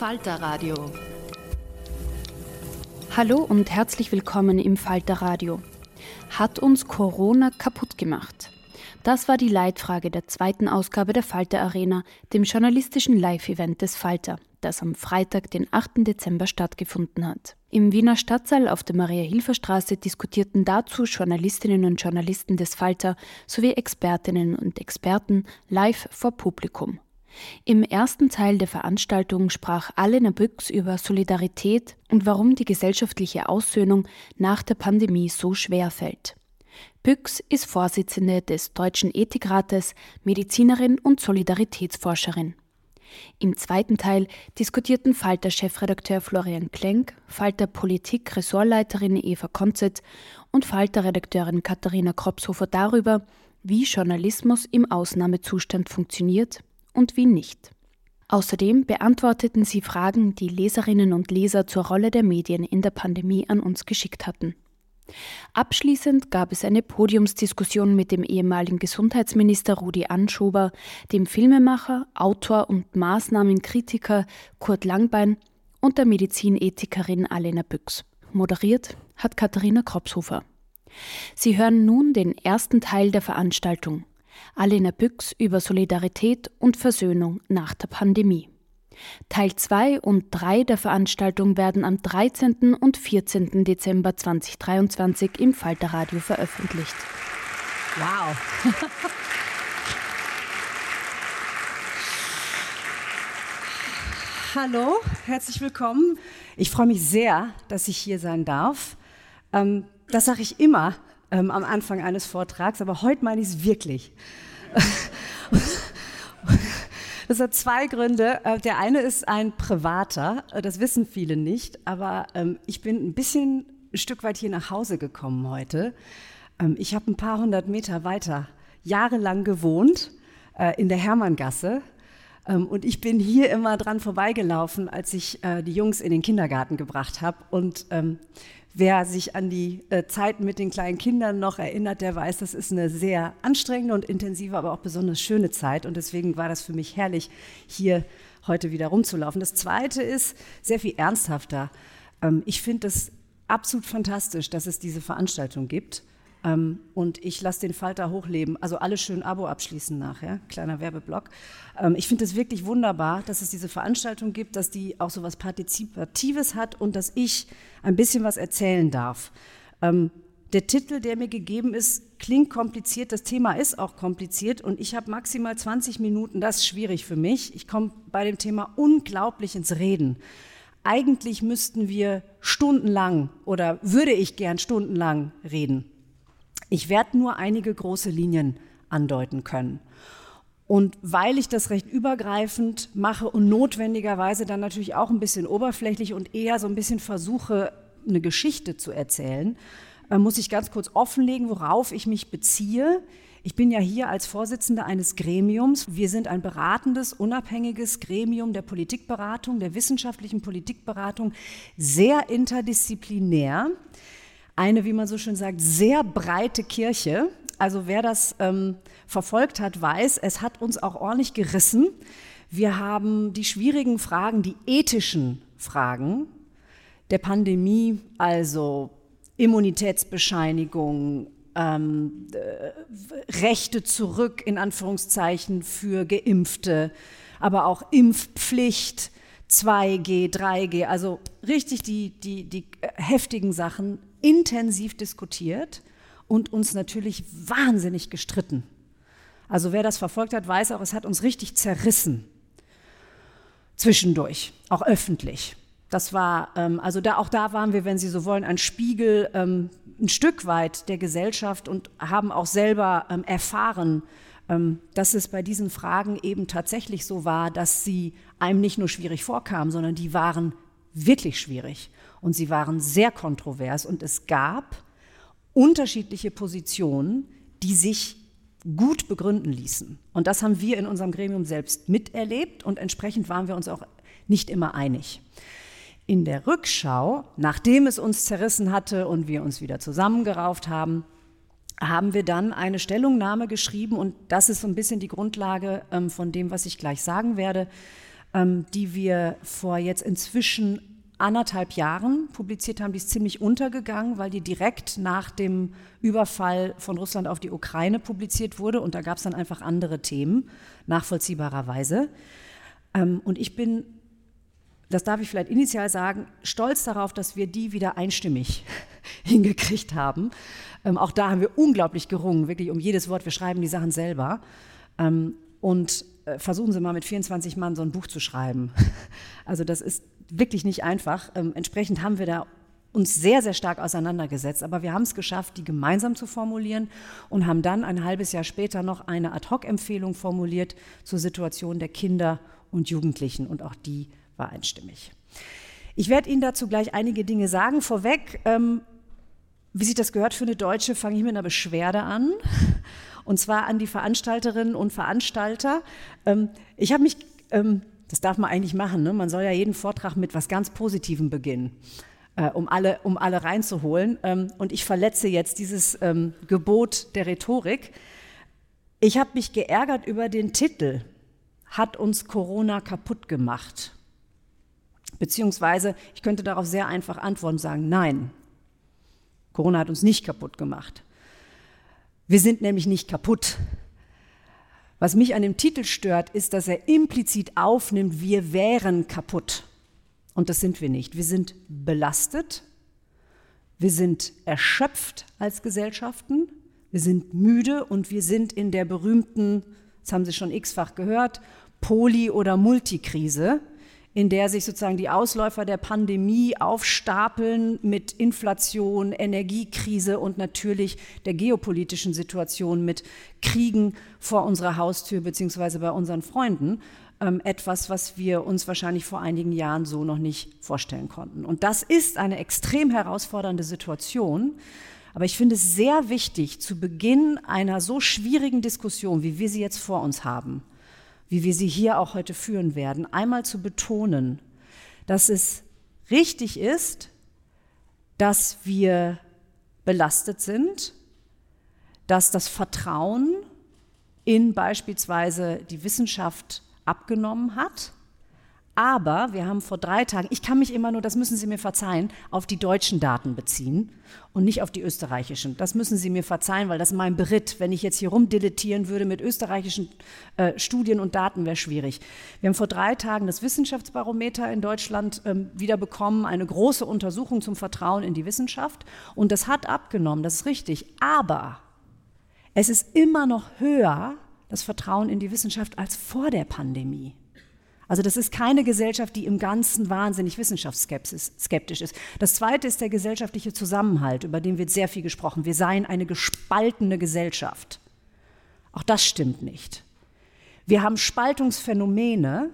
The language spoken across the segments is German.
Falter Radio. Hallo und herzlich willkommen im Falter Radio. Hat uns Corona kaputt gemacht? Das war die Leitfrage der zweiten Ausgabe der Falter Arena, dem journalistischen Live-Event des Falter, das am Freitag, den 8. Dezember stattgefunden hat. Im Wiener Stadtsaal auf der Maria-Hilfer-Straße diskutierten dazu Journalistinnen und Journalisten des Falter sowie Expertinnen und Experten live vor Publikum. Im ersten Teil der Veranstaltung sprach Alena Büchs über Solidarität und warum die gesellschaftliche Aussöhnung nach der Pandemie so schwer fällt. Büchs ist Vorsitzende des Deutschen Ethikrates, Medizinerin und Solidaritätsforscherin. Im zweiten Teil diskutierten Falter-Chefredakteur Florian Klenk, Falter-Politik-Ressortleiterin Eva Konzett und Falter-Redakteurin Katharina Kropshofer darüber, wie Journalismus im Ausnahmezustand funktioniert und wie nicht. Außerdem beantworteten sie Fragen, die Leserinnen und Leser zur Rolle der Medien in der Pandemie an uns geschickt hatten. Abschließend gab es eine Podiumsdiskussion mit dem ehemaligen Gesundheitsminister Rudi Anschober, dem Filmemacher, Autor und Maßnahmenkritiker Kurt Langbein und der Medizinethikerin Alena Büchs. Moderiert hat Katharina Kropshofer. Sie hören nun den ersten Teil der Veranstaltung. Alena Büchs über Solidarität und Versöhnung nach der Pandemie. Teil 2 und 3 der Veranstaltung werden am 13. und 14. Dezember 2023 im Falterradio veröffentlicht. Wow! Hallo, herzlich willkommen. Ich freue mich sehr, dass ich hier sein darf. Ähm, das sage ich immer, ähm, am Anfang eines Vortrags, aber heute meine ich es wirklich. Das hat zwei Gründe. Äh, der eine ist ein privater, äh, das wissen viele nicht, aber ähm, ich bin ein bisschen ein Stück weit hier nach Hause gekommen heute. Ähm, ich habe ein paar hundert Meter weiter jahrelang gewohnt äh, in der Hermanngasse. Ähm, und ich bin hier immer dran vorbeigelaufen, als ich die Jungs in den Kindergarten gebracht habe. Und Wer sich an die äh, Zeiten mit den kleinen Kindern noch erinnert, der weiß, das ist eine sehr anstrengende und intensive, aber auch besonders schöne Zeit. Und deswegen war das für mich herrlich, hier heute wieder rumzulaufen. Das Zweite ist sehr viel ernsthafter. Ähm, ich finde es absolut fantastisch, dass es diese Veranstaltung gibt. Ähm, und ich lasse den Falter hochleben. Also alle schön Abo abschließen nachher. Kleiner Werbeblock. Ähm, ich finde es wirklich wunderbar, dass es diese Veranstaltung gibt, dass die auch so was Partizipatives hat und dass ich ein bisschen was erzählen darf. Ähm, der Titel, der mir gegeben ist, klingt kompliziert. Das Thema ist auch kompliziert und ich habe maximal 20 Minuten. Das ist schwierig für mich. Ich komme bei dem Thema unglaublich ins Reden. Eigentlich müssten wir stundenlang oder würde ich gern stundenlang reden. Ich werde nur einige große Linien andeuten können. Und weil ich das recht übergreifend mache und notwendigerweise dann natürlich auch ein bisschen oberflächlich und eher so ein bisschen versuche, eine Geschichte zu erzählen, äh, muss ich ganz kurz offenlegen, worauf ich mich beziehe. Ich bin ja hier als Vorsitzende eines Gremiums. Wir sind ein beratendes, unabhängiges Gremium der Politikberatung, der wissenschaftlichen Politikberatung, sehr interdisziplinär eine, wie man so schön sagt, sehr breite Kirche. Also wer das ähm, verfolgt hat, weiß, es hat uns auch ordentlich gerissen. Wir haben die schwierigen Fragen, die ethischen Fragen der Pandemie, also Immunitätsbescheinigung, ähm, äh, Rechte zurück in Anführungszeichen für Geimpfte, aber auch Impfpflicht, 2G, 3G, also richtig die, die, die heftigen Sachen intensiv diskutiert und uns natürlich wahnsinnig gestritten. Also wer das verfolgt hat, weiß auch, es hat uns richtig zerrissen. Zwischendurch, auch öffentlich. Das war, ähm, also da, auch da waren wir, wenn Sie so wollen, ein Spiegel ähm, ein Stück weit der Gesellschaft und haben auch selber ähm, erfahren, ähm, dass es bei diesen Fragen eben tatsächlich so war, dass sie einem nicht nur schwierig vorkamen, sondern die waren wirklich schwierig und sie waren sehr kontrovers und es gab unterschiedliche Positionen, die sich gut begründen ließen. Und das haben wir in unserem Gremium selbst miterlebt und entsprechend waren wir uns auch nicht immer einig. In der Rückschau, nachdem es uns zerrissen hatte und wir uns wieder zusammengerauft haben, haben wir dann eine Stellungnahme geschrieben und das ist so ein bisschen die Grundlage ähm, von dem, was ich gleich sagen werde, ähm, die wir vor jetzt inzwischen anderthalb Jahren publiziert haben, die ist ziemlich untergegangen, weil die direkt nach dem Überfall von Russland auf die Ukraine publiziert wurde und da gab es dann einfach andere Themen, nachvollziehbarerweise. Ähm, und ich bin, das darf ich vielleicht initial sagen, stolz darauf, dass wir die wieder einstimmig hingekriegt haben. Ähm, auch da haben wir unglaublich gerungen, wirklich um jedes Wort. Wir schreiben die Sachen selber. Ähm, und äh, versuchen Sie mal mit 24 Mann so ein Buch zu schreiben. Also das ist wirklich nicht einfach. Ähm, entsprechend haben wir da uns sehr, sehr stark auseinandergesetzt. Aber wir haben es geschafft, die gemeinsam zu formulieren und haben dann ein halbes Jahr später noch eine Ad-Hoc-Empfehlung formuliert zur Situation der Kinder und Jugendlichen. Und auch die war einstimmig. Ich werde Ihnen dazu gleich einige Dinge sagen. Vorweg, ähm, wie sich das gehört für eine Deutsche, fange ich mit einer Beschwerde an. Und zwar an die Veranstalterinnen und Veranstalter. Ähm, ich habe mich ähm, das darf man eigentlich machen. Ne? Man soll ja jeden Vortrag mit was ganz Positivem beginnen, äh, um, alle, um alle reinzuholen. Ähm, und ich verletze jetzt dieses ähm, Gebot der Rhetorik. Ich habe mich geärgert über den Titel, hat uns Corona kaputt gemacht? Beziehungsweise, ich könnte darauf sehr einfach antworten und sagen, nein, Corona hat uns nicht kaputt gemacht. Wir sind nämlich nicht kaputt. Was mich an dem Titel stört, ist, dass er implizit aufnimmt, wir wären kaputt. Und das sind wir nicht. Wir sind belastet, wir sind erschöpft als Gesellschaften, wir sind müde und wir sind in der berühmten, das haben Sie schon x-fach gehört, Poly- oder Multikrise in der sich sozusagen die Ausläufer der Pandemie aufstapeln mit Inflation, Energiekrise und natürlich der geopolitischen Situation mit Kriegen vor unserer Haustür beziehungsweise bei unseren Freunden. Ähm, etwas, was wir uns wahrscheinlich vor einigen Jahren so noch nicht vorstellen konnten. Und das ist eine extrem herausfordernde Situation. Aber ich finde es sehr wichtig, zu Beginn einer so schwierigen Diskussion, wie wir sie jetzt vor uns haben, wie wir sie hier auch heute führen werden, einmal zu betonen, dass es richtig ist, dass wir belastet sind, dass das Vertrauen in beispielsweise die Wissenschaft abgenommen hat, Aber wir haben vor drei Tagen, ich kann mich immer nur, das müssen Sie mir verzeihen, auf die deutschen Daten beziehen und nicht auf die österreichischen. Das müssen Sie mir verzeihen, weil das ist mein Beritt. Wenn ich jetzt hier rumdilettieren würde mit österreichischen äh, Studien und Daten, wäre schwierig. Wir haben vor drei Tagen das Wissenschaftsbarometer in Deutschland ähm, wieder bekommen, eine große Untersuchung zum Vertrauen in die Wissenschaft. Und das hat abgenommen, das ist richtig. Aber es ist immer noch höher, das Vertrauen in die Wissenschaft, als vor der Pandemie. Also das ist keine Gesellschaft, die im Ganzen wahnsinnig wissenschaftsskeptisch ist. Das Zweite ist der gesellschaftliche Zusammenhalt, über den wird sehr viel gesprochen. Wir seien eine gespaltene Gesellschaft. Auch das stimmt nicht. Wir haben Spaltungsphänomene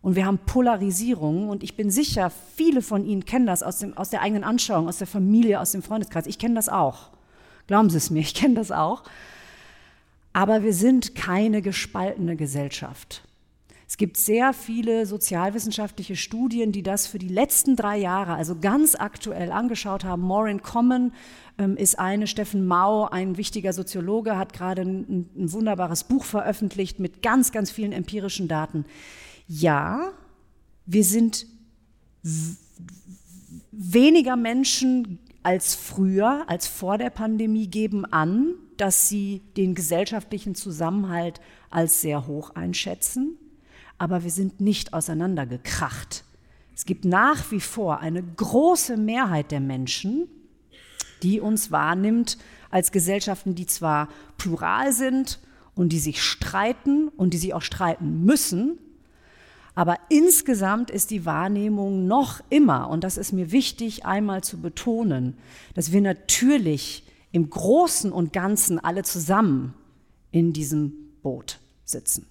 und wir haben Polarisierungen und ich bin sicher, viele von Ihnen kennen das aus, dem, aus der eigenen Anschauung, aus der Familie, aus dem Freundeskreis. Ich kenne das auch. Glauben Sie es mir, ich kenne das auch. Aber wir sind keine gespaltene Gesellschaft. Es gibt sehr viele sozialwissenschaftliche Studien, die das für die letzten drei Jahre, also ganz aktuell angeschaut haben. Maureen Common ähm, ist eine, Steffen Mau, ein wichtiger Soziologe, hat gerade ein, ein wunderbares Buch veröffentlicht mit ganz, ganz vielen empirischen Daten. Ja, wir sind weniger Menschen als früher, als vor der Pandemie, geben an, dass sie den gesellschaftlichen Zusammenhalt als sehr hoch einschätzen aber wir sind nicht auseinandergekracht. Es gibt nach wie vor eine große Mehrheit der Menschen, die uns wahrnimmt als Gesellschaften, die zwar plural sind und die sich streiten und die sich auch streiten müssen, aber insgesamt ist die Wahrnehmung noch immer, und das ist mir wichtig einmal zu betonen, dass wir natürlich im Großen und Ganzen alle zusammen in diesem Boot sitzen.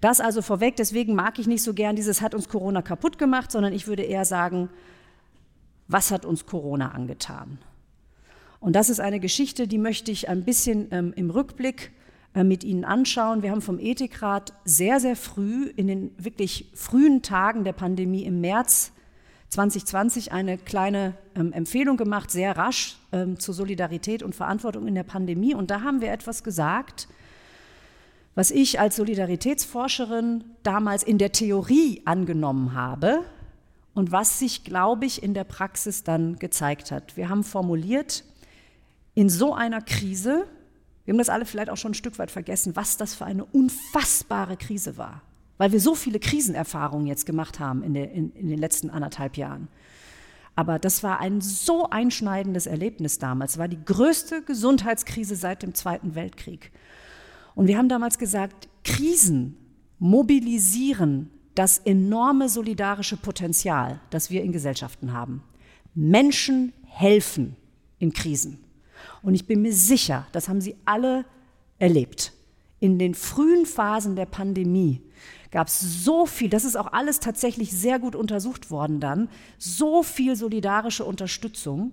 Das also vorweg, deswegen mag ich nicht so gern dieses hat uns Corona kaputt gemacht, sondern ich würde eher sagen, was hat uns Corona angetan? Und das ist eine Geschichte, die möchte ich ein bisschen ähm, im Rückblick äh, mit Ihnen anschauen. Wir haben vom Ethikrat sehr, sehr früh, in den wirklich frühen Tagen der Pandemie im März 2020 eine kleine ähm, Empfehlung gemacht, sehr rasch ähm, zur Solidarität und Verantwortung in der Pandemie. Und da haben wir etwas gesagt, was ich als Solidaritätsforscherin damals in der Theorie angenommen habe und was sich, glaube ich, in der Praxis dann gezeigt hat. Wir haben formuliert, in so einer Krise, wir haben das alle vielleicht auch schon ein Stück weit vergessen, was das für eine unfassbare Krise war, weil wir so viele Krisenerfahrungen jetzt gemacht haben in, der, in, in den letzten anderthalb Jahren. Aber das war ein so einschneidendes Erlebnis damals, war die größte Gesundheitskrise seit dem Zweiten Weltkrieg. Und wir haben damals gesagt, Krisen mobilisieren das enorme solidarische Potenzial, das wir in Gesellschaften haben. Menschen helfen in Krisen. Und ich bin mir sicher, das haben Sie alle erlebt. In den frühen Phasen der Pandemie gab es so viel, das ist auch alles tatsächlich sehr gut untersucht worden dann, so viel solidarische Unterstützung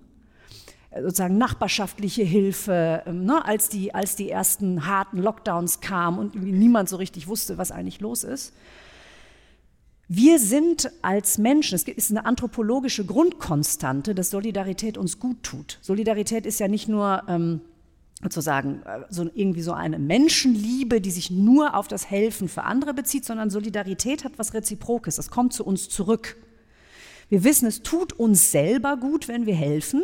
sozusagen nachbarschaftliche Hilfe, ähm, ne, als, die, als die ersten harten Lockdowns kamen und niemand so richtig wusste, was eigentlich los ist. Wir sind als Menschen, es ist eine anthropologische Grundkonstante, dass Solidarität uns gut tut. Solidarität ist ja nicht nur ähm, sozusagen äh, so irgendwie so eine Menschenliebe, die sich nur auf das Helfen für andere bezieht, sondern Solidarität hat was Reziprokes. Es kommt zu uns zurück. Wir wissen, es tut uns selber gut, wenn wir helfen.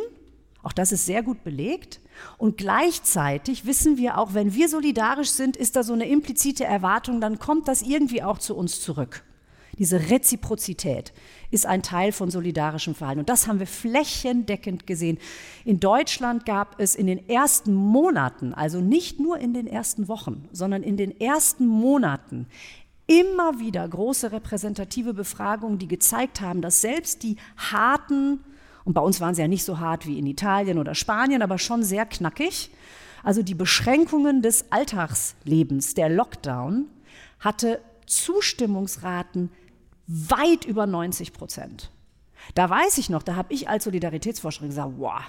Auch das ist sehr gut belegt. Und gleichzeitig wissen wir auch, wenn wir solidarisch sind, ist da so eine implizite Erwartung, dann kommt das irgendwie auch zu uns zurück. Diese Reziprozität ist ein Teil von solidarischem Verhalten. Und das haben wir flächendeckend gesehen. In Deutschland gab es in den ersten Monaten, also nicht nur in den ersten Wochen, sondern in den ersten Monaten immer wieder große repräsentative Befragungen, die gezeigt haben, dass selbst die harten und bei uns waren sie ja nicht so hart wie in Italien oder Spanien, aber schon sehr knackig. Also die Beschränkungen des Alltagslebens, der Lockdown, hatte Zustimmungsraten weit über 90 Prozent. Da weiß ich noch, da habe ich als Solidaritätsforscherin gesagt, wow,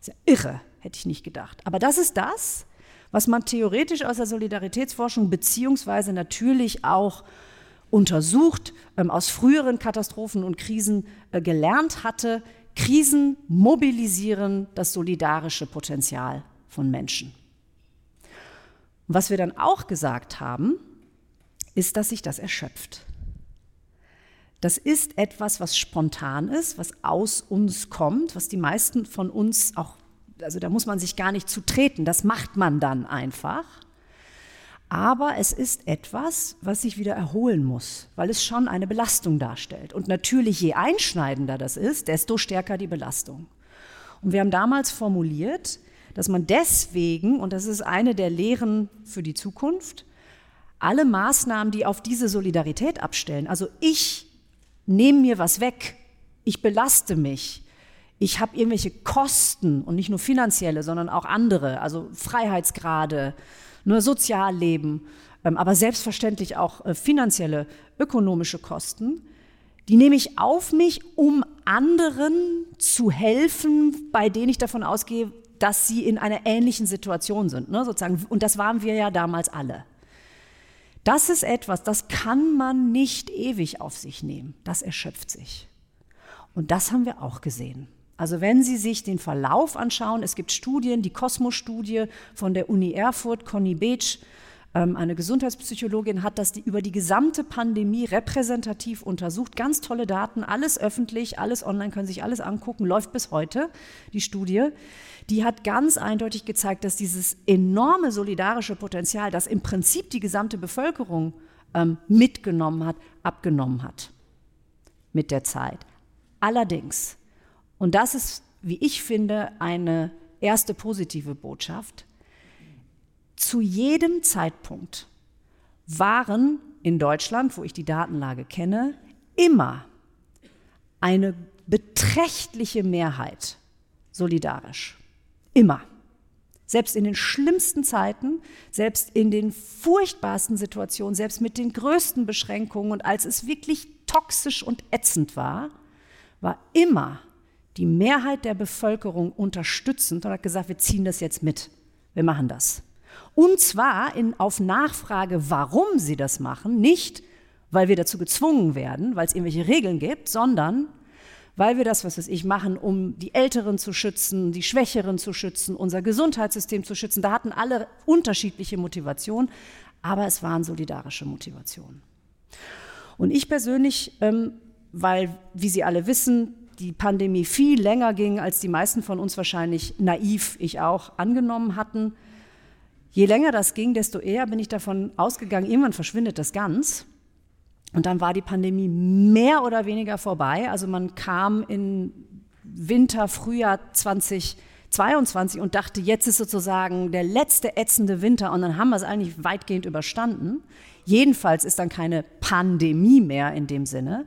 ist ja irre, hätte ich nicht gedacht. Aber das ist das, was man theoretisch aus der Solidaritätsforschung beziehungsweise natürlich auch untersucht, ähm, aus früheren Katastrophen und Krisen äh, gelernt hatte, Krisen mobilisieren das solidarische Potenzial von Menschen. Was wir dann auch gesagt haben, ist, dass sich das erschöpft. Das ist etwas, was spontan ist, was aus uns kommt, was die meisten von uns auch, also da muss man sich gar nicht zu treten, das macht man dann einfach. Aber es ist etwas, was sich wieder erholen muss, weil es schon eine Belastung darstellt. Und natürlich, je einschneidender das ist, desto stärker die Belastung. Und wir haben damals formuliert, dass man deswegen, und das ist eine der Lehren für die Zukunft, alle Maßnahmen, die auf diese Solidarität abstellen, also ich nehme mir was weg, ich belaste mich, ich habe irgendwelche Kosten und nicht nur finanzielle, sondern auch andere, also Freiheitsgrade, nur Sozialleben, ähm, aber selbstverständlich auch äh, finanzielle, ökonomische Kosten, die nehme ich auf mich, um anderen zu helfen, bei denen ich davon ausgehe, dass sie in einer ähnlichen Situation sind, ne, sozusagen. Und das waren wir ja damals alle. Das ist etwas, das kann man nicht ewig auf sich nehmen. Das erschöpft sich. Und das haben wir auch gesehen. Also wenn Sie sich den Verlauf anschauen, es gibt Studien, die Kosmos-Studie von der Uni Erfurt, Conny Beetsch, ähm, eine Gesundheitspsychologin hat das über die gesamte Pandemie repräsentativ untersucht. Ganz tolle Daten, alles öffentlich, alles online, können sich alles angucken, läuft bis heute, die Studie. Die hat ganz eindeutig gezeigt, dass dieses enorme solidarische Potenzial, das im Prinzip die gesamte Bevölkerung ähm, mitgenommen hat, abgenommen hat mit der Zeit. Allerdings und das ist, wie ich finde, eine erste positive Botschaft. Zu jedem Zeitpunkt waren in Deutschland, wo ich die Datenlage kenne, immer eine beträchtliche Mehrheit solidarisch. Immer. Selbst in den schlimmsten Zeiten, selbst in den furchtbarsten Situationen, selbst mit den größten Beschränkungen und als es wirklich toxisch und ätzend war, war immer die Mehrheit der Bevölkerung unterstützend und hat gesagt, wir ziehen das jetzt mit. Wir machen das. Und zwar in, auf Nachfrage, warum sie das machen, nicht weil wir dazu gezwungen werden, weil es irgendwelche Regeln gibt, sondern weil wir das, was weiß ich, machen, um die Älteren zu schützen, die Schwächeren zu schützen, unser Gesundheitssystem zu schützen. Da hatten alle unterschiedliche Motivationen, aber es waren solidarische Motivationen. Und ich persönlich, ähm, weil, wie Sie alle wissen, die Pandemie viel länger ging, als die meisten von uns wahrscheinlich naiv, ich auch, angenommen hatten. Je länger das ging, desto eher bin ich davon ausgegangen, irgendwann verschwindet das ganz. Und dann war die Pandemie mehr oder weniger vorbei. Also man kam in Winter, Frühjahr 2022 und dachte, jetzt ist sozusagen der letzte ätzende Winter und dann haben wir es eigentlich weitgehend überstanden. Jedenfalls ist dann keine Pandemie mehr in dem Sinne.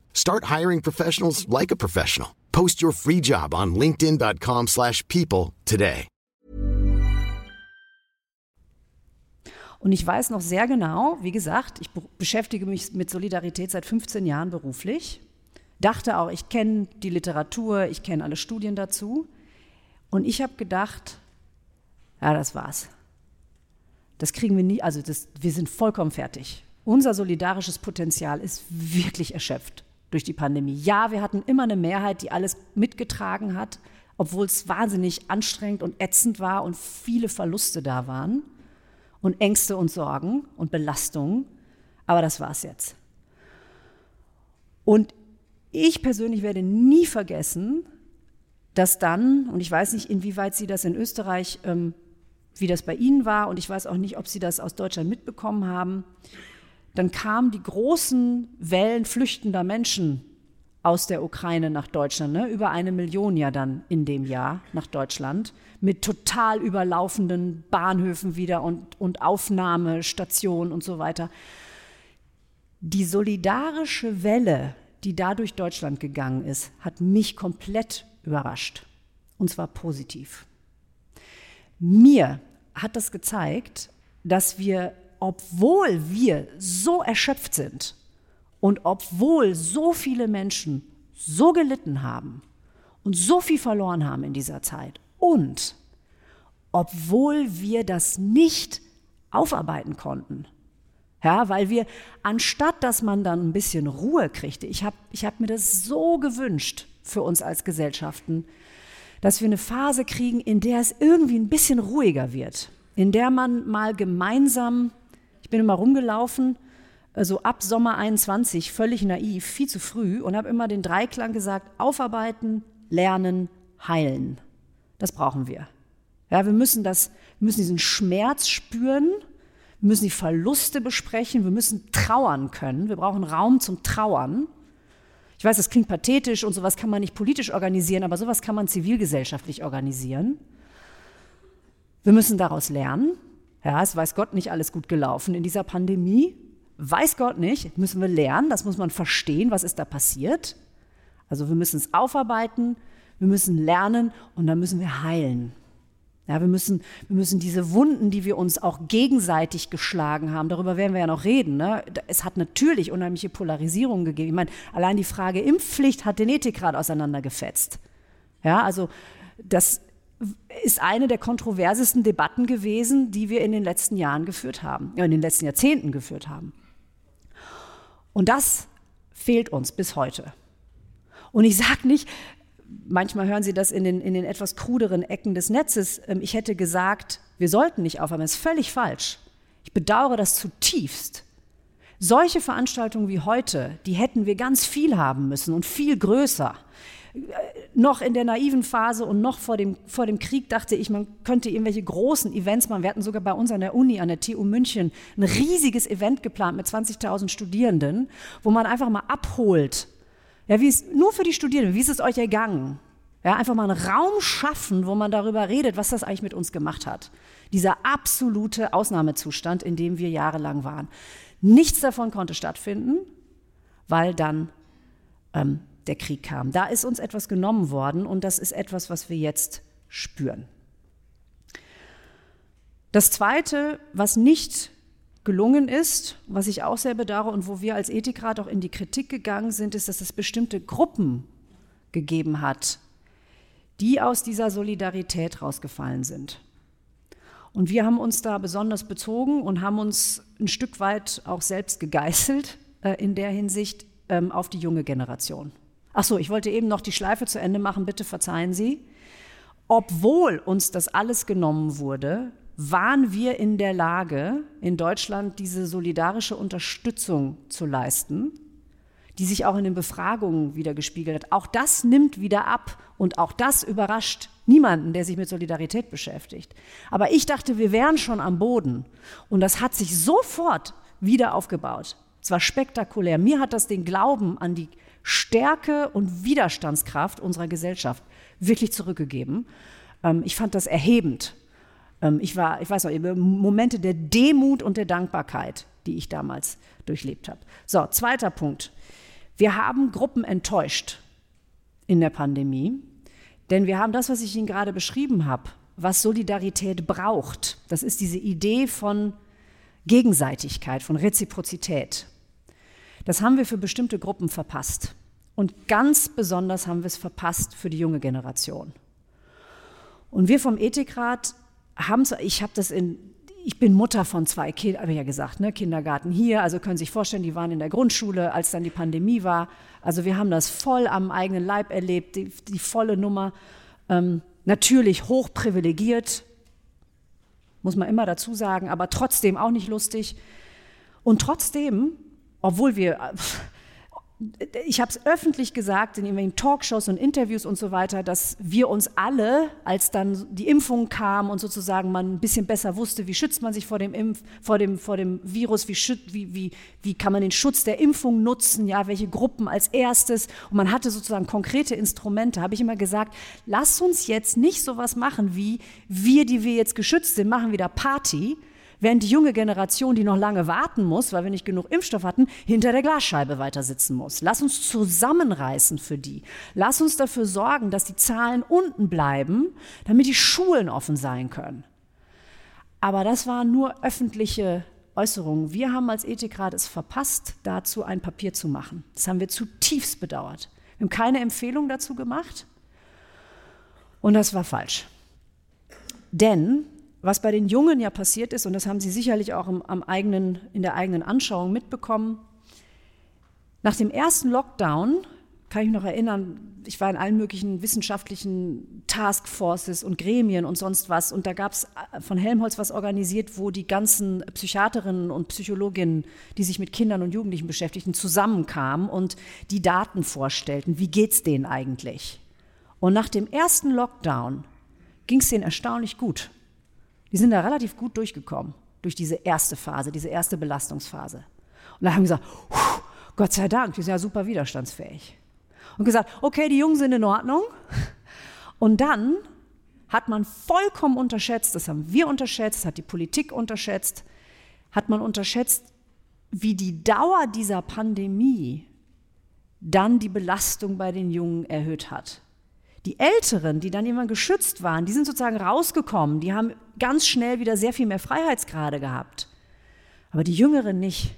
Start hiring professionals like a professional. Post your free job on linkedin.com/people today. Und ich weiß noch sehr genau, wie gesagt, ich beschäftige mich mit Solidarität seit 15 Jahren beruflich. Dachte auch, ich kenne die Literatur, ich kenne alle Studien dazu. Und ich habe gedacht, ja, das war's. Das kriegen wir nie, also das, wir sind vollkommen fertig. Unser solidarisches Potenzial ist wirklich erschöpft durch die Pandemie. Ja, wir hatten immer eine Mehrheit, die alles mitgetragen hat, obwohl es wahnsinnig anstrengend und ätzend war und viele Verluste da waren und Ängste und Sorgen und Belastungen. Aber das war es jetzt. Und ich persönlich werde nie vergessen, dass dann, und ich weiß nicht, inwieweit Sie das in Österreich, ähm, wie das bei Ihnen war, und ich weiß auch nicht, ob Sie das aus Deutschland mitbekommen haben, dann kamen die großen Wellen flüchtender Menschen aus der Ukraine nach Deutschland, ne? über eine Million ja dann in dem Jahr nach Deutschland, mit total überlaufenden Bahnhöfen wieder und, und Aufnahmestationen und so weiter. Die solidarische Welle, die da durch Deutschland gegangen ist, hat mich komplett überrascht. Und zwar positiv. Mir hat das gezeigt, dass wir obwohl wir so erschöpft sind Und obwohl so viele Menschen so gelitten haben und so viel verloren haben in dieser Zeit und obwohl wir das nicht aufarbeiten konnten, ja, weil wir, anstatt dass man dann ein bisschen Ruhe kriegte, ich habe ich hab mir das so gewünscht für uns als Gesellschaften, dass wir eine Phase kriegen, in der es irgendwie ein bisschen ruhiger wird, in der man mal gemeinsam, bin immer rumgelaufen, so also ab Sommer 21, völlig naiv, viel zu früh und habe immer den Dreiklang gesagt, aufarbeiten, lernen, heilen. Das brauchen wir. Ja, wir müssen das, wir müssen diesen Schmerz spüren, wir müssen die Verluste besprechen, wir müssen trauern können, wir brauchen Raum zum Trauern. Ich weiß, das klingt pathetisch und sowas kann man nicht politisch organisieren, aber sowas kann man zivilgesellschaftlich organisieren. Wir müssen daraus lernen. Ja, es weiß Gott nicht alles gut gelaufen in dieser Pandemie. Weiß Gott nicht, müssen wir lernen, das muss man verstehen, was ist da passiert. Also wir müssen es aufarbeiten, wir müssen lernen und dann müssen wir heilen. Ja, wir, müssen, wir müssen diese Wunden, die wir uns auch gegenseitig geschlagen haben, darüber werden wir ja noch reden. Ne? Es hat natürlich unheimliche Polarisierungen gegeben. Ich meine, allein die Frage Impfpflicht hat den Ethikrat auseinandergefetzt. Ja, also das ist eine der kontroversesten Debatten gewesen, die wir in den letzten Jahren geführt haben, in den letzten Jahrzehnten geführt haben. Und das fehlt uns bis heute. Und ich sage nicht, manchmal hören Sie das in den, in den etwas kruderen Ecken des Netzes. Ähm, ich hätte gesagt, wir sollten nicht aufhören. Das ist völlig falsch. Ich bedauere das zutiefst. Solche Veranstaltungen wie heute, die hätten wir ganz viel haben müssen und viel größer. Noch in der naiven Phase und noch vor dem, vor dem Krieg dachte ich, man könnte irgendwelche großen Events machen. Wir hatten sogar bei uns an der Uni, an der TU München, ein riesiges Event geplant mit 20.000 Studierenden, wo man einfach mal abholt, ja, wie ist, nur für die Studierenden, wie ist es euch ergangen? Ja, einfach mal einen Raum schaffen, wo man darüber redet, was das eigentlich mit uns gemacht hat. Dieser absolute Ausnahmezustand, in dem wir jahrelang waren. Nichts davon konnte stattfinden, weil dann ähm, der Krieg kam. Da ist uns etwas genommen worden und das ist etwas, was wir jetzt spüren. Das Zweite, was nicht gelungen ist, was ich auch sehr bedauere und wo wir als Ethikrat auch in die Kritik gegangen sind, ist, dass es bestimmte Gruppen gegeben hat, die aus dieser Solidarität rausgefallen sind. Und wir haben uns da besonders bezogen und haben uns ein Stück weit auch selbst gegeißelt äh, in der Hinsicht ähm, auf die junge Generation. Ach so, ich wollte eben noch die Schleife zu Ende machen, bitte verzeihen Sie. Obwohl uns das alles genommen wurde, waren wir in der Lage, in Deutschland diese solidarische Unterstützung zu leisten, die sich auch in den Befragungen wieder gespiegelt hat. Auch das nimmt wieder ab und auch das überrascht niemanden, der sich mit Solidarität beschäftigt. Aber ich dachte, wir wären schon am Boden und das hat sich sofort wieder aufgebaut. Zwar spektakulär. Mir hat das den Glauben an die Stärke und Widerstandskraft unserer Gesellschaft wirklich zurückgegeben. Ähm, ich fand das erhebend, ähm, ich war, ich weiß noch, Momente der Demut und der Dankbarkeit, die ich damals durchlebt habe. So, zweiter Punkt. Wir haben Gruppen enttäuscht in der Pandemie, denn wir haben das, was ich Ihnen gerade beschrieben habe, was Solidarität braucht. Das ist diese Idee von Gegenseitigkeit, von Reziprozität. Das haben wir für bestimmte Gruppen verpasst. Und ganz besonders haben wir es verpasst für die junge Generation. Und wir vom Ethikrat haben ich habe das in, ich bin Mutter von zwei Kindern, habe ich ja gesagt, ne, Kindergarten hier, also können Sie sich vorstellen, die waren in der Grundschule, als dann die Pandemie war. Also wir haben das voll am eigenen Leib erlebt, die, die volle Nummer. Ähm, natürlich hoch privilegiert, muss man immer dazu sagen, aber trotzdem auch nicht lustig. Und trotzdem, obwohl wir ich habe es öffentlich gesagt in irgendwelchen Talkshows und Interviews und so weiter, dass wir uns alle, als dann die Impfung kam und sozusagen man ein bisschen besser wusste, wie schützt man sich vor dem, Impf, vor dem, vor dem Virus, wie, wie, wie, wie kann man den Schutz der Impfung nutzen, ja, welche Gruppen als erstes. Und man hatte sozusagen konkrete Instrumente, habe ich immer gesagt, lass uns jetzt nicht sowas machen wie wir, die wir jetzt geschützt sind, machen wieder Party, während die junge Generation, die noch lange warten muss, weil wir nicht genug Impfstoff hatten, hinter der Glasscheibe weiter sitzen muss. Lass uns zusammenreißen für die. Lass uns dafür sorgen, dass die Zahlen unten bleiben, damit die Schulen offen sein können. Aber das waren nur öffentliche Äußerungen. Wir haben als Ethikrat es verpasst, dazu ein Papier zu machen. Das haben wir zutiefst bedauert. Wir haben keine Empfehlung dazu gemacht und das war falsch. Denn was bei den Jungen ja passiert ist, und das haben Sie sicherlich auch im, am eigenen, in der eigenen Anschauung mitbekommen, nach dem ersten Lockdown kann ich mich noch erinnern, ich war in allen möglichen wissenschaftlichen Taskforces und Gremien und sonst was. Und da gab es äh, von Helmholtz was organisiert, wo die ganzen Psychiaterinnen und Psychologinnen, die sich mit Kindern und Jugendlichen beschäftigten, zusammenkamen und die Daten vorstellten. Wie geht's denen eigentlich? Und nach dem ersten Lockdown ging es denen erstaunlich gut. Die sind da relativ gut durchgekommen, durch diese erste Phase, diese erste Belastungsphase. Und da haben sie gesagt, Gott sei Dank, die sind ja super widerstandsfähig und gesagt, okay, die Jungen sind in Ordnung. Und dann hat man vollkommen unterschätzt, das haben wir unterschätzt, hat die Politik unterschätzt, hat man unterschätzt, wie die Dauer dieser Pandemie dann die Belastung bei den Jungen erhöht hat. Die Älteren, die dann immer geschützt waren, die sind sozusagen rausgekommen, die haben ganz schnell wieder sehr viel mehr Freiheitsgrade gehabt. Aber die Jüngeren nicht.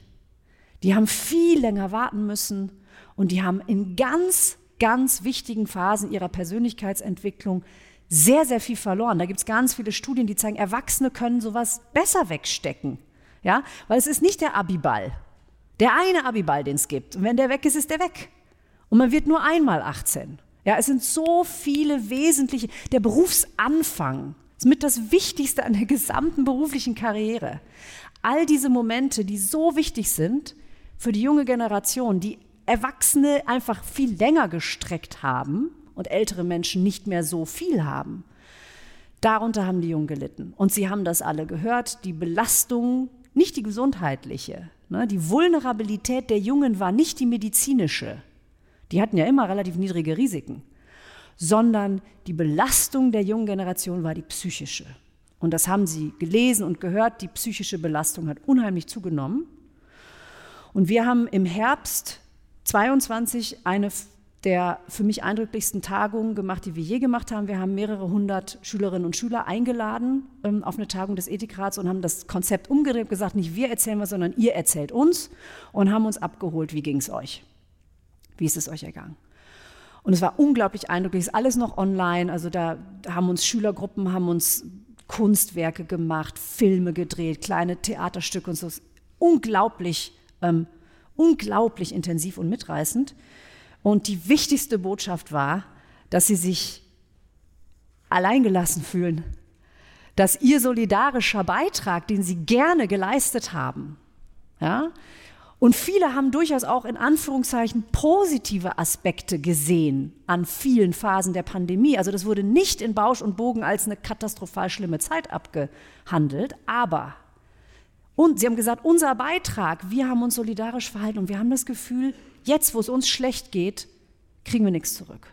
Die haben viel länger warten müssen, und die haben in ganz, ganz wichtigen Phasen ihrer Persönlichkeitsentwicklung sehr, sehr viel verloren. Da gibt es ganz viele Studien, die zeigen, Erwachsene können sowas besser wegstecken. Ja? Weil es ist nicht der Abiball. Der eine Abiball, den es gibt. Und wenn der weg ist, ist der weg. Und man wird nur einmal 18. Ja, es sind so viele wesentliche, der Berufsanfang ist mit das Wichtigste an der gesamten beruflichen Karriere. All diese Momente, die so wichtig sind für die junge Generation, die Erwachsene einfach viel länger gestreckt haben und ältere Menschen nicht mehr so viel haben. Darunter haben die Jungen gelitten. Und sie haben das alle gehört. Die Belastung, nicht die gesundheitliche, ne, die Vulnerabilität der Jungen war nicht die medizinische. Die hatten ja immer relativ niedrige Risiken. Sondern die Belastung der jungen Generation war die psychische. Und das haben sie gelesen und gehört. Die psychische Belastung hat unheimlich zugenommen. Und wir haben im Herbst 22 eine der für mich eindrücklichsten Tagungen gemacht, die wir je gemacht haben. Wir haben mehrere hundert Schülerinnen und Schüler eingeladen ähm, auf eine Tagung des Ethikrats und haben das Konzept umgedreht gesagt, nicht wir erzählen was, sondern ihr erzählt uns und haben uns abgeholt, wie ging es euch? Wie ist es euch ergangen? Und es war unglaublich eindrücklich, es ist alles noch online, also da haben uns Schülergruppen, haben uns Kunstwerke gemacht, Filme gedreht, kleine Theaterstücke und so. Unglaublich ähm, unglaublich intensiv und mitreißend. Und die wichtigste Botschaft war, dass sie sich alleingelassen fühlen, dass ihr solidarischer Beitrag, den sie gerne geleistet haben, ja, und viele haben durchaus auch in Anführungszeichen positive Aspekte gesehen an vielen Phasen der Pandemie. Also das wurde nicht in Bausch und Bogen als eine katastrophal schlimme Zeit abgehandelt, aber und sie haben gesagt, unser Beitrag, wir haben uns solidarisch verhalten und wir haben das Gefühl, jetzt, wo es uns schlecht geht, kriegen wir nichts zurück.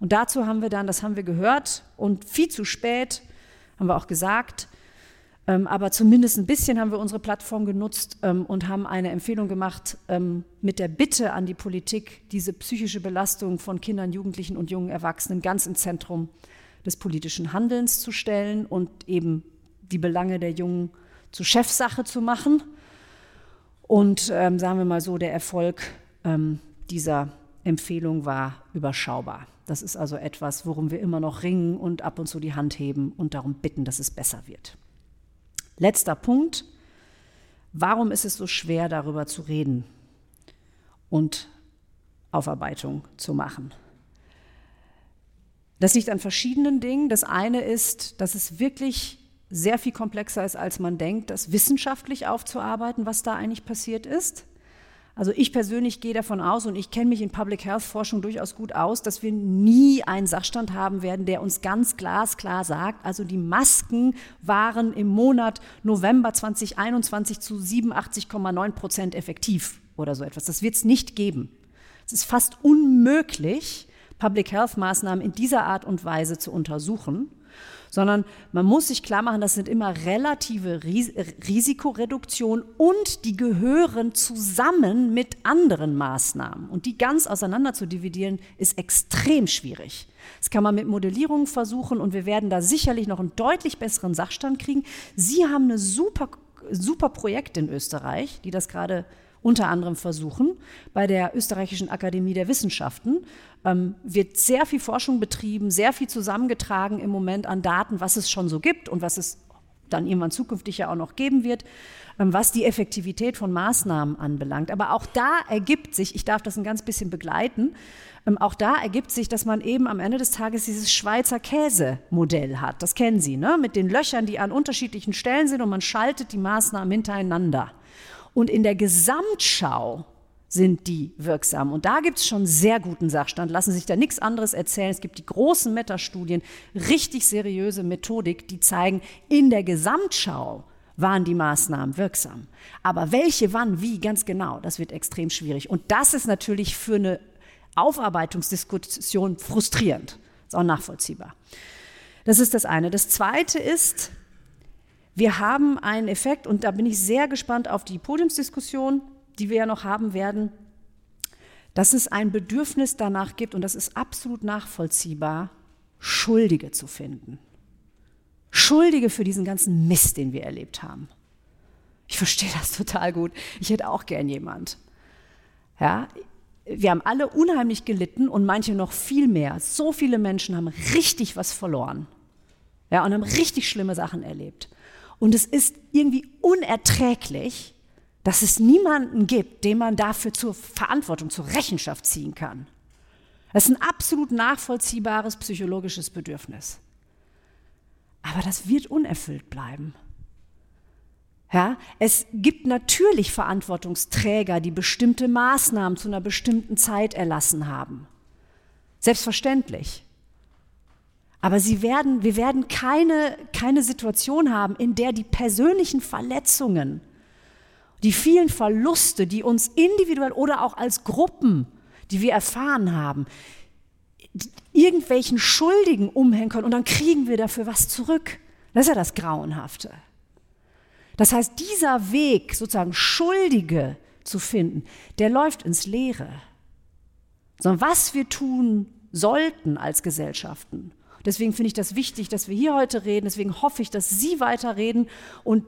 Und dazu haben wir dann, das haben wir gehört und viel zu spät, haben wir auch gesagt, ähm, aber zumindest ein bisschen haben wir unsere Plattform genutzt ähm, und haben eine Empfehlung gemacht ähm, mit der Bitte an die Politik, diese psychische Belastung von Kindern, Jugendlichen und jungen Erwachsenen ganz im Zentrum des politischen Handelns zu stellen und eben die Belange der jungen zu Chefsache zu machen. Und ähm, sagen wir mal so, der Erfolg ähm, dieser Empfehlung war überschaubar. Das ist also etwas, worum wir immer noch ringen und ab und zu die Hand heben und darum bitten, dass es besser wird. Letzter Punkt. Warum ist es so schwer, darüber zu reden und Aufarbeitung zu machen? Das liegt an verschiedenen Dingen. Das eine ist, dass es wirklich sehr viel komplexer ist, als man denkt, das wissenschaftlich aufzuarbeiten, was da eigentlich passiert ist. Also ich persönlich gehe davon aus, und ich kenne mich in Public Health Forschung durchaus gut aus, dass wir nie einen Sachstand haben werden, der uns ganz glasklar sagt, also die Masken waren im Monat November 2021 zu 87,9 Prozent effektiv oder so etwas. Das wird es nicht geben. Es ist fast unmöglich, Public Health Maßnahmen in dieser Art und Weise zu untersuchen sondern man muss sich klar machen, das sind immer relative Ris Risikoreduktion und die gehören zusammen mit anderen Maßnahmen. Und die ganz auseinander zu dividieren, ist extrem schwierig. Das kann man mit Modellierungen versuchen und wir werden da sicherlich noch einen deutlich besseren Sachstand kriegen. Sie haben eine super super Projekt in Österreich, die das gerade unter anderem versuchen. Bei der Österreichischen Akademie der Wissenschaften ähm, wird sehr viel Forschung betrieben, sehr viel zusammengetragen im Moment an Daten, was es schon so gibt und was es dann irgendwann zukünftig ja auch noch geben wird, ähm, was die Effektivität von Maßnahmen anbelangt. Aber auch da ergibt sich, ich darf das ein ganz bisschen begleiten, ähm, auch da ergibt sich, dass man eben am Ende des Tages dieses Schweizer Käse-Modell hat. Das kennen Sie, ne? mit den Löchern, die an unterschiedlichen Stellen sind und man schaltet die Maßnahmen hintereinander. Und in der Gesamtschau sind die wirksam. Und da gibt es schon sehr guten Sachstand, lassen sich da nichts anderes erzählen. Es gibt die großen Metastudien, richtig seriöse Methodik, die zeigen, in der Gesamtschau waren die Maßnahmen wirksam. Aber welche, wann, wie, ganz genau, das wird extrem schwierig. Und das ist natürlich für eine Aufarbeitungsdiskussion frustrierend. Ist auch nachvollziehbar. Das ist das eine. Das zweite ist, wir haben einen Effekt, und da bin ich sehr gespannt auf die Podiumsdiskussion, die wir ja noch haben werden, dass es ein Bedürfnis danach gibt, und das ist absolut nachvollziehbar, Schuldige zu finden. Schuldige für diesen ganzen Mist, den wir erlebt haben. Ich verstehe das total gut. Ich hätte auch gern jemand. Ja, wir haben alle unheimlich gelitten und manche noch viel mehr. So viele Menschen haben richtig was verloren. Ja, und haben richtig schlimme Sachen erlebt. Und es ist irgendwie unerträglich, dass es niemanden gibt, den man dafür zur Verantwortung, zur Rechenschaft ziehen kann. Das ist ein absolut nachvollziehbares psychologisches Bedürfnis. Aber das wird unerfüllt bleiben. Ja, es gibt natürlich Verantwortungsträger, die bestimmte Maßnahmen zu einer bestimmten Zeit erlassen haben. Selbstverständlich. Aber sie werden, wir werden keine, keine Situation haben, in der die persönlichen Verletzungen, die vielen Verluste, die uns individuell oder auch als Gruppen, die wir erfahren haben, irgendwelchen Schuldigen umhängen können und dann kriegen wir dafür was zurück. Das ist ja das Grauenhafte. Das heißt, dieser Weg, sozusagen Schuldige zu finden, der läuft ins Leere. Sondern was wir tun sollten als Gesellschaften Deswegen finde ich das wichtig, dass wir hier heute reden. Deswegen hoffe ich, dass Sie weiterreden. Und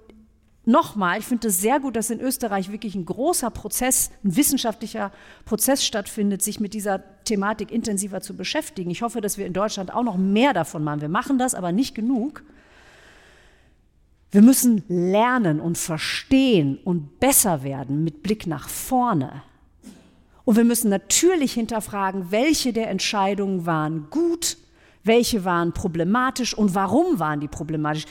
nochmal, ich finde es sehr gut, dass in Österreich wirklich ein großer Prozess, ein wissenschaftlicher Prozess stattfindet, sich mit dieser Thematik intensiver zu beschäftigen. Ich hoffe, dass wir in Deutschland auch noch mehr davon machen. Wir machen das, aber nicht genug. Wir müssen lernen und verstehen und besser werden mit Blick nach vorne. Und wir müssen natürlich hinterfragen, welche der Entscheidungen waren gut, welche waren problematisch und warum waren die problematisch?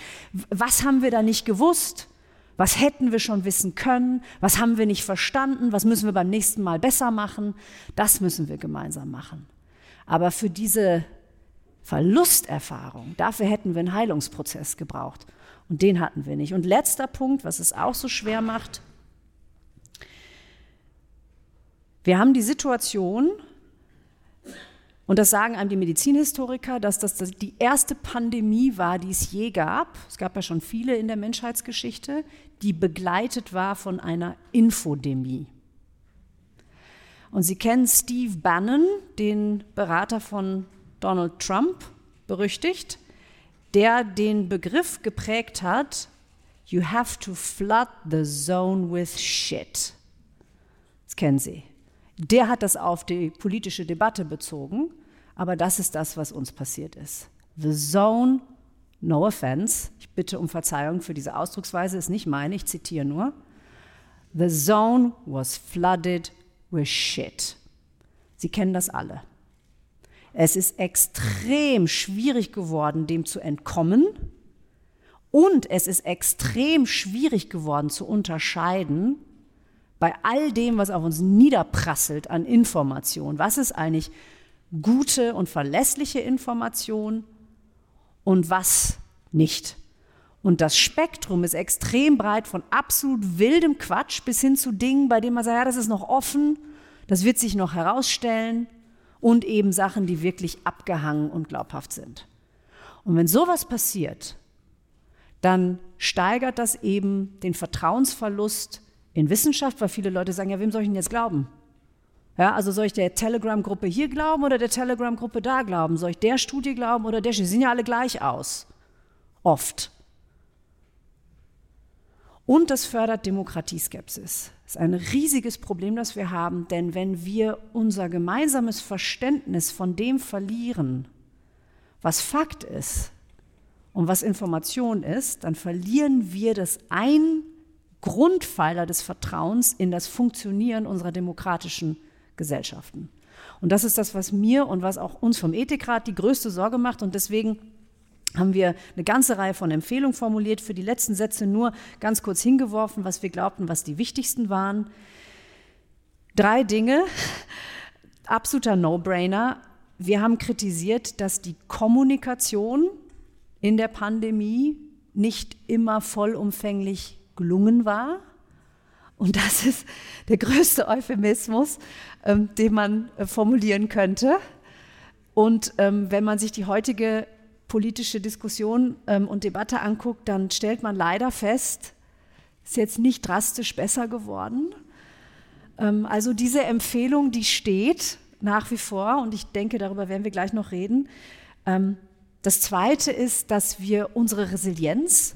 Was haben wir da nicht gewusst? Was hätten wir schon wissen können? Was haben wir nicht verstanden? Was müssen wir beim nächsten Mal besser machen? Das müssen wir gemeinsam machen. Aber für diese Verlusterfahrung, dafür hätten wir einen Heilungsprozess gebraucht. Und den hatten wir nicht. Und letzter Punkt, was es auch so schwer macht. Wir haben die Situation, und das sagen einem die Medizinhistoriker, dass das die erste Pandemie war, die es je gab. Es gab ja schon viele in der Menschheitsgeschichte, die begleitet war von einer Infodemie. Und Sie kennen Steve Bannon, den Berater von Donald Trump, berüchtigt, der den Begriff geprägt hat, You have to flood the zone with shit. Das kennen Sie der hat das auf die politische Debatte bezogen, aber das ist das, was uns passiert ist. The zone, no offense, ich bitte um Verzeihung für diese Ausdrucksweise, ist nicht meine, ich zitiere nur. The zone was flooded with shit. Sie kennen das alle. Es ist extrem schwierig geworden, dem zu entkommen. Und es ist extrem schwierig geworden zu unterscheiden, bei all dem, was auf uns niederprasselt an Information, was ist eigentlich gute und verlässliche Information und was nicht. Und das Spektrum ist extrem breit von absolut wildem Quatsch bis hin zu Dingen, bei denen man sagt, ja, das ist noch offen, das wird sich noch herausstellen und eben Sachen, die wirklich abgehangen und glaubhaft sind. Und wenn sowas passiert, dann steigert das eben den Vertrauensverlust in Wissenschaft, weil viele Leute sagen, ja, wem soll ich denn jetzt glauben? Ja, also soll ich der Telegram-Gruppe hier glauben oder der Telegram-Gruppe da glauben? Soll ich der Studie glauben oder der? Die sehen ja alle gleich aus. Oft. Und das fördert Demokratieskepsis. Das ist ein riesiges Problem, das wir haben, denn wenn wir unser gemeinsames Verständnis von dem verlieren, was Fakt ist und was Information ist, dann verlieren wir das ein Grundpfeiler des Vertrauens in das Funktionieren unserer demokratischen Gesellschaften. Und das ist das, was mir und was auch uns vom Ethikrat die größte Sorge macht. Und deswegen haben wir eine ganze Reihe von Empfehlungen formuliert, für die letzten Sätze nur ganz kurz hingeworfen, was wir glaubten, was die wichtigsten waren. Drei Dinge, absoluter No-Brainer. Wir haben kritisiert, dass die Kommunikation in der Pandemie nicht immer vollumfänglich gelungen war. Und das ist der größte Euphemismus, ähm, den man äh, formulieren könnte. Und ähm, wenn man sich die heutige politische Diskussion ähm, und Debatte anguckt, dann stellt man leider fest, ist jetzt nicht drastisch besser geworden. Ähm, also diese Empfehlung, die steht nach wie vor und ich denke, darüber werden wir gleich noch reden. Ähm, das Zweite ist, dass wir unsere Resilienz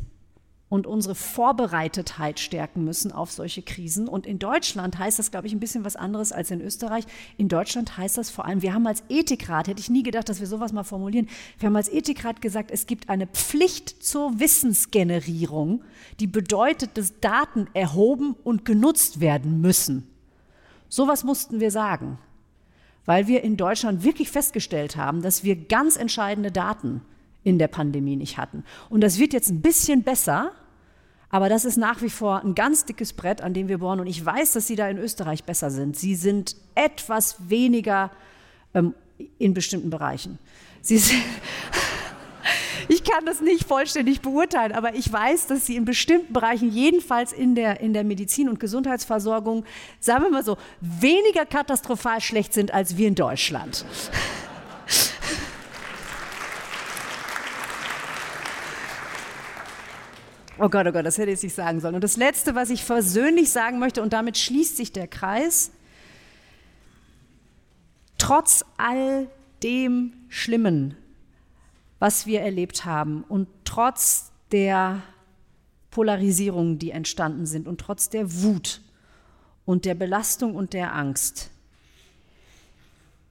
und unsere Vorbereitetheit stärken müssen auf solche Krisen. Und in Deutschland heißt das, glaube ich, ein bisschen was anderes als in Österreich. In Deutschland heißt das vor allem, wir haben als Ethikrat, hätte ich nie gedacht, dass wir sowas mal formulieren, wir haben als Ethikrat gesagt, es gibt eine Pflicht zur Wissensgenerierung, die bedeutet, dass Daten erhoben und genutzt werden müssen. Sowas mussten wir sagen, weil wir in Deutschland wirklich festgestellt haben, dass wir ganz entscheidende Daten in der Pandemie nicht hatten. Und das wird jetzt ein bisschen besser, aber das ist nach wie vor ein ganz dickes Brett, an dem wir bohren. Und ich weiß, dass Sie da in Österreich besser sind. Sie sind etwas weniger ähm, in bestimmten Bereichen. Sie sind ich kann das nicht vollständig beurteilen, aber ich weiß, dass sie in bestimmten Bereichen, jedenfalls in der, in der Medizin- und Gesundheitsversorgung, sagen wir mal so, weniger katastrophal schlecht sind als wir in Deutschland. Oh Gott, oh Gott, das hätte ich nicht sagen sollen. Und das Letzte, was ich versöhnlich sagen möchte, und damit schließt sich der Kreis, trotz all dem Schlimmen, was wir erlebt haben und trotz der Polarisierungen, die entstanden sind und trotz der Wut und der Belastung und der Angst,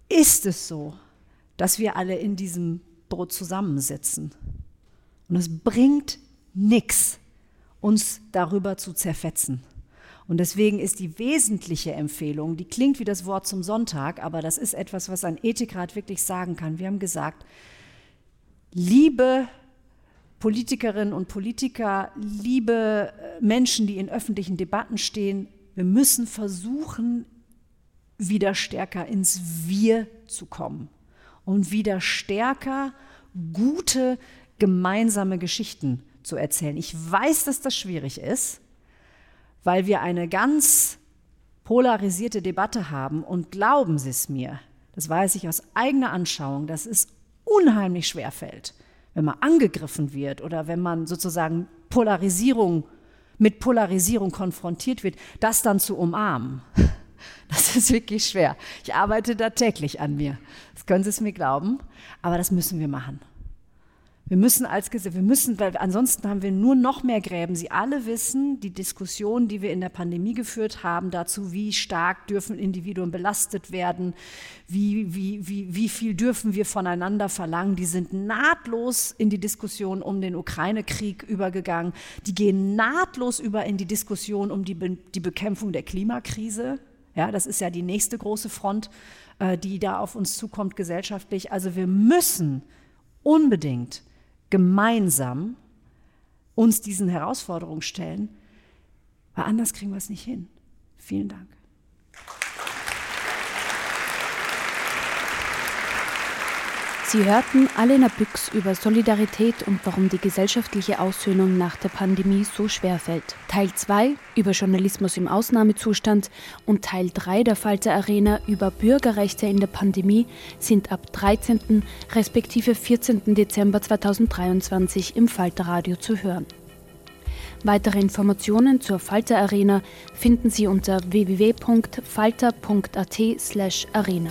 ist es so, dass wir alle in diesem Boot zusammensitzen. Und es bringt nichts, uns darüber zu zerfetzen. Und deswegen ist die wesentliche Empfehlung, die klingt wie das Wort zum Sonntag, aber das ist etwas, was ein Ethikrat wirklich sagen kann. Wir haben gesagt, liebe Politikerinnen und Politiker, liebe äh, Menschen, die in öffentlichen Debatten stehen, wir müssen versuchen, wieder stärker ins Wir zu kommen und wieder stärker gute gemeinsame Geschichten zu erzählen. Ich weiß, dass das schwierig ist, weil wir eine ganz polarisierte Debatte haben und glauben Sie es mir, das weiß ich aus eigener Anschauung, dass es unheimlich schwer fällt, wenn man angegriffen wird oder wenn man sozusagen Polarisierung mit Polarisierung konfrontiert wird, das dann zu umarmen. Das ist wirklich schwer. Ich arbeite da täglich an mir. Das können Sie es mir glauben, aber das müssen wir machen. Wir müssen als Gesellschaft, wir müssen, weil ansonsten haben wir nur noch mehr Gräben. Sie alle wissen, die Diskussion, die wir in der Pandemie geführt haben, dazu, wie stark dürfen Individuen belastet werden, wie, wie, wie, wie viel dürfen wir voneinander verlangen, die sind nahtlos in die Diskussion um den Ukraine-Krieg übergegangen. Die gehen nahtlos über in die Diskussion um die, Be die Bekämpfung der Klimakrise. Ja, das ist ja die nächste große Front, äh, die da auf uns zukommt gesellschaftlich. Also wir müssen unbedingt gemeinsam uns diesen Herausforderungen stellen, weil anders kriegen wir es nicht hin. Vielen Dank. Sie hörten Alena Büchs über Solidarität und warum die gesellschaftliche Aussöhnung nach der Pandemie so schwer fällt. Teil 2 über Journalismus im Ausnahmezustand und Teil 3 der Falter Arena über Bürgerrechte in der Pandemie sind ab 13. respektive 14. Dezember 2023 im Falter Radio zu hören. Weitere Informationen zur Falter Arena finden Sie unter www.falter.at/arena.